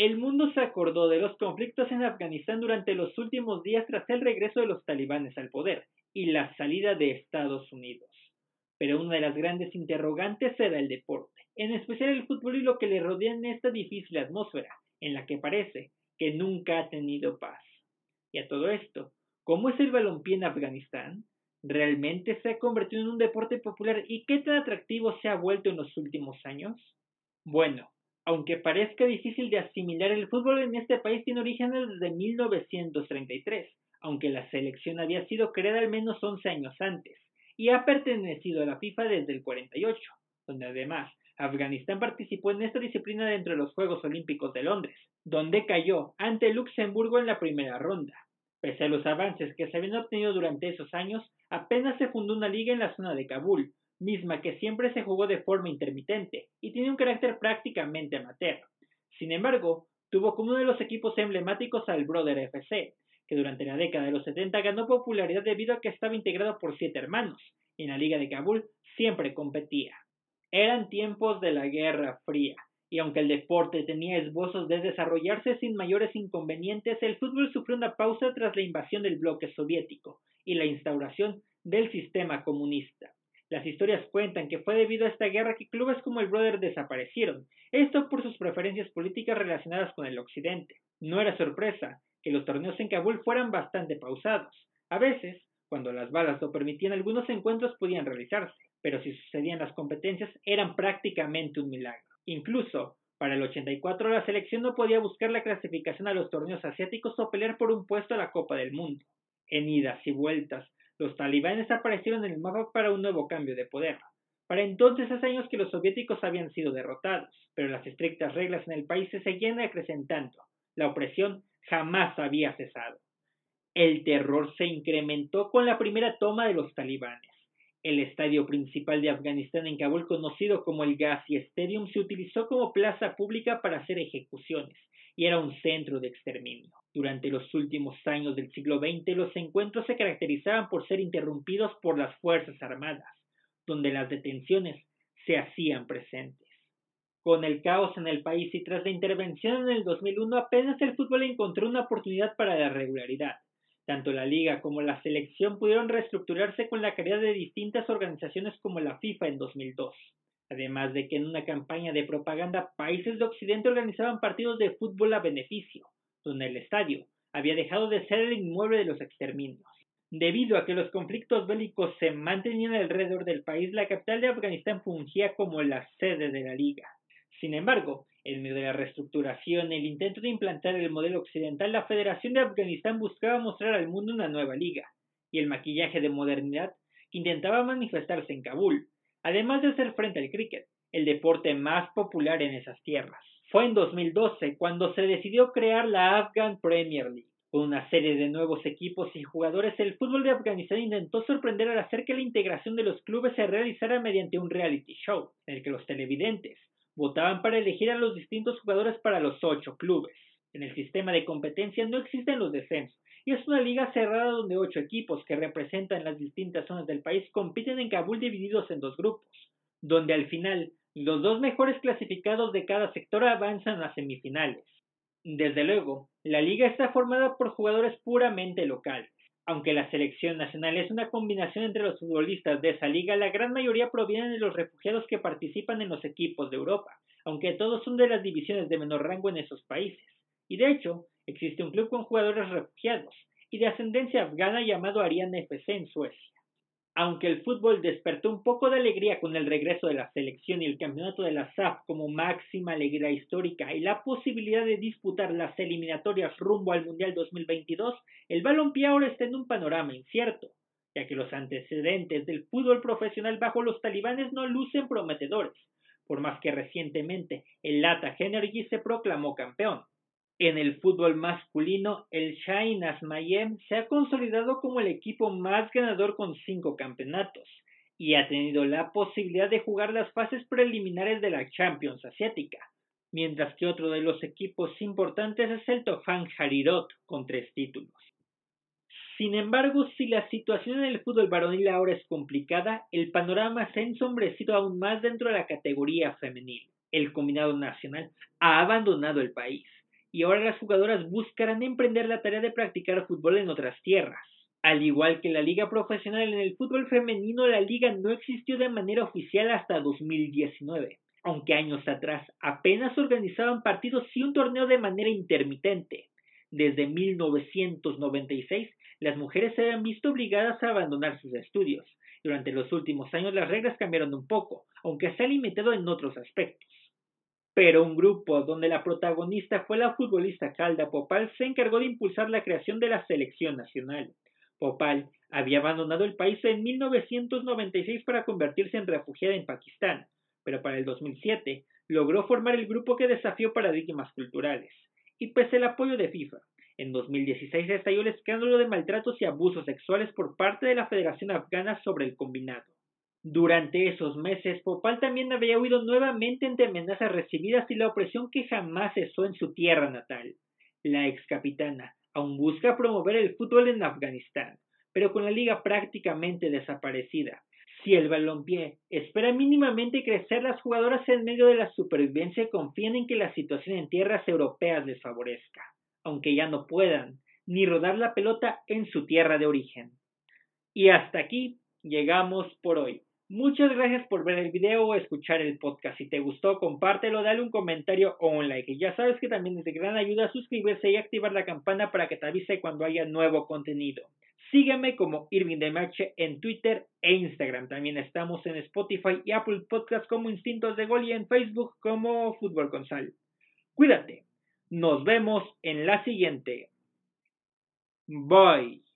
El mundo se acordó de los conflictos en Afganistán durante los últimos días tras el regreso de los talibanes al poder y la salida de Estados Unidos. Pero una de las grandes interrogantes era el deporte, en especial el fútbol y lo que le rodea en esta difícil atmósfera, en la que parece que nunca ha tenido paz. Y a todo esto, ¿cómo es el balompié en Afganistán? ¿Realmente se ha convertido en un deporte popular y qué tan atractivo se ha vuelto en los últimos años? Bueno, aunque parezca difícil de asimilar, el fútbol en este país tiene orígenes desde 1933, aunque la selección había sido creada al menos 11 años antes, y ha pertenecido a la FIFA desde el 48, donde además Afganistán participó en esta disciplina dentro de los Juegos Olímpicos de Londres, donde cayó ante Luxemburgo en la primera ronda. Pese a los avances que se habían obtenido durante esos años, apenas se fundó una liga en la zona de Kabul, misma que siempre se jugó de forma intermitente y tiene un carácter prácticamente amateur. Sin embargo, tuvo como uno de los equipos emblemáticos al Brother FC, que durante la década de los 70 ganó popularidad debido a que estaba integrado por siete hermanos, y en la Liga de Kabul siempre competía. Eran tiempos de la Guerra Fría, y aunque el deporte tenía esbozos de desarrollarse sin mayores inconvenientes, el fútbol sufrió una pausa tras la invasión del bloque soviético y la instauración del sistema comunista. Las historias cuentan que fue debido a esta guerra que clubes como el Brother desaparecieron, esto por sus preferencias políticas relacionadas con el Occidente. No era sorpresa que los torneos en Kabul fueran bastante pausados. A veces, cuando las balas lo permitían, algunos encuentros podían realizarse, pero si sucedían las competencias eran prácticamente un milagro. Incluso, para el 84 la selección no podía buscar la clasificación a los torneos asiáticos o pelear por un puesto a la Copa del Mundo. En idas y vueltas, los talibanes aparecieron en el mapa para un nuevo cambio de poder. Para entonces hace años que los soviéticos habían sido derrotados, pero las estrictas reglas en el país se seguían acrecentando. La opresión jamás había cesado. El terror se incrementó con la primera toma de los talibanes. El estadio principal de Afganistán en Kabul, conocido como el Ghazi Stadium, se utilizó como plaza pública para hacer ejecuciones y era un centro de exterminio. Durante los últimos años del siglo XX, los encuentros se caracterizaban por ser interrumpidos por las Fuerzas Armadas, donde las detenciones se hacían presentes. Con el caos en el país y tras la intervención en el 2001, apenas el fútbol encontró una oportunidad para la regularidad. Tanto la liga como la selección pudieron reestructurarse con la caridad de distintas organizaciones como la FIFA en 2002. Además de que en una campaña de propaganda países de Occidente organizaban partidos de fútbol a beneficio, donde el estadio había dejado de ser el inmueble de los exterminios. Debido a que los conflictos bélicos se mantenían alrededor del país, la capital de Afganistán fungía como la sede de la liga. Sin embargo, en medio de la reestructuración el intento de implantar el modelo occidental, la Federación de Afganistán buscaba mostrar al mundo una nueva liga, y el maquillaje de modernidad intentaba manifestarse en Kabul, además de hacer frente al cricket, el deporte más popular en esas tierras. Fue en 2012 cuando se decidió crear la Afghan Premier League. Con una serie de nuevos equipos y jugadores, el fútbol de Afganistán intentó sorprender al hacer que la integración de los clubes se realizara mediante un reality show, en el que los televidentes votaban para elegir a los distintos jugadores para los ocho clubes. En el sistema de competencia no existen los descensos, y es una liga cerrada donde ocho equipos que representan las distintas zonas del país compiten en Kabul divididos en dos grupos, donde al final los dos mejores clasificados de cada sector avanzan a semifinales. Desde luego, la liga está formada por jugadores puramente locales, aunque la selección nacional es una combinación entre los futbolistas de esa liga, la gran mayoría provienen de los refugiados que participan en los equipos de Europa, aunque todos son de las divisiones de menor rango en esos países. Y de hecho, existe un club con jugadores refugiados y de ascendencia afgana llamado Ariane FC en Suecia. Aunque el fútbol despertó un poco de alegría con el regreso de la selección y el campeonato de la SAF como máxima alegría histórica y la posibilidad de disputar las eliminatorias rumbo al Mundial 2022, el balompié ahora está en un panorama incierto, ya que los antecedentes del fútbol profesional bajo los talibanes no lucen prometedores, por más que recientemente el Lata Energy se proclamó campeón. En el fútbol masculino, el Shainas Mayem se ha consolidado como el equipo más ganador con cinco campeonatos y ha tenido la posibilidad de jugar las fases preliminares de la Champions Asiática, mientras que otro de los equipos importantes es el Tohan Harirot con tres títulos. Sin embargo, si la situación en el fútbol varonil ahora es complicada, el panorama se ha ensombrecido aún más dentro de la categoría femenil. El combinado nacional ha abandonado el país y ahora las jugadoras buscarán emprender la tarea de practicar fútbol en otras tierras. Al igual que la liga profesional en el fútbol femenino, la liga no existió de manera oficial hasta 2019, aunque años atrás apenas organizaban partidos y un torneo de manera intermitente. Desde 1996, las mujeres se habían visto obligadas a abandonar sus estudios. Durante los últimos años las reglas cambiaron un poco, aunque se ha limitado en otros aspectos. Pero un grupo donde la protagonista fue la futbolista Calda Popal se encargó de impulsar la creación de la selección nacional. Popal había abandonado el país en 1996 para convertirse en refugiada en Pakistán, pero para el 2007 logró formar el grupo que desafió paradigmas culturales. Y pese al apoyo de FIFA, en 2016 estalló el escándalo de maltratos y abusos sexuales por parte de la Federación Afgana sobre el combinado. Durante esos meses, Popal también había huido nuevamente entre amenazas recibidas y la opresión que jamás cesó en su tierra natal. La ex capitana aún busca promover el fútbol en Afganistán, pero con la liga prácticamente desaparecida. Si el balompié espera mínimamente crecer, las jugadoras en medio de la supervivencia confían en que la situación en tierras europeas les favorezca, aunque ya no puedan ni rodar la pelota en su tierra de origen. Y hasta aquí llegamos por hoy. Muchas gracias por ver el video o escuchar el podcast. Si te gustó, compártelo, dale un comentario o un like. Ya sabes que también es de gran ayuda suscribirse y activar la campana para que te avise cuando haya nuevo contenido. Sígueme como Irving de Marche en Twitter e Instagram. También estamos en Spotify y Apple Podcast como Instintos de Gol y en Facebook como Fútbol con Sal. Cuídate. Nos vemos en la siguiente. Bye.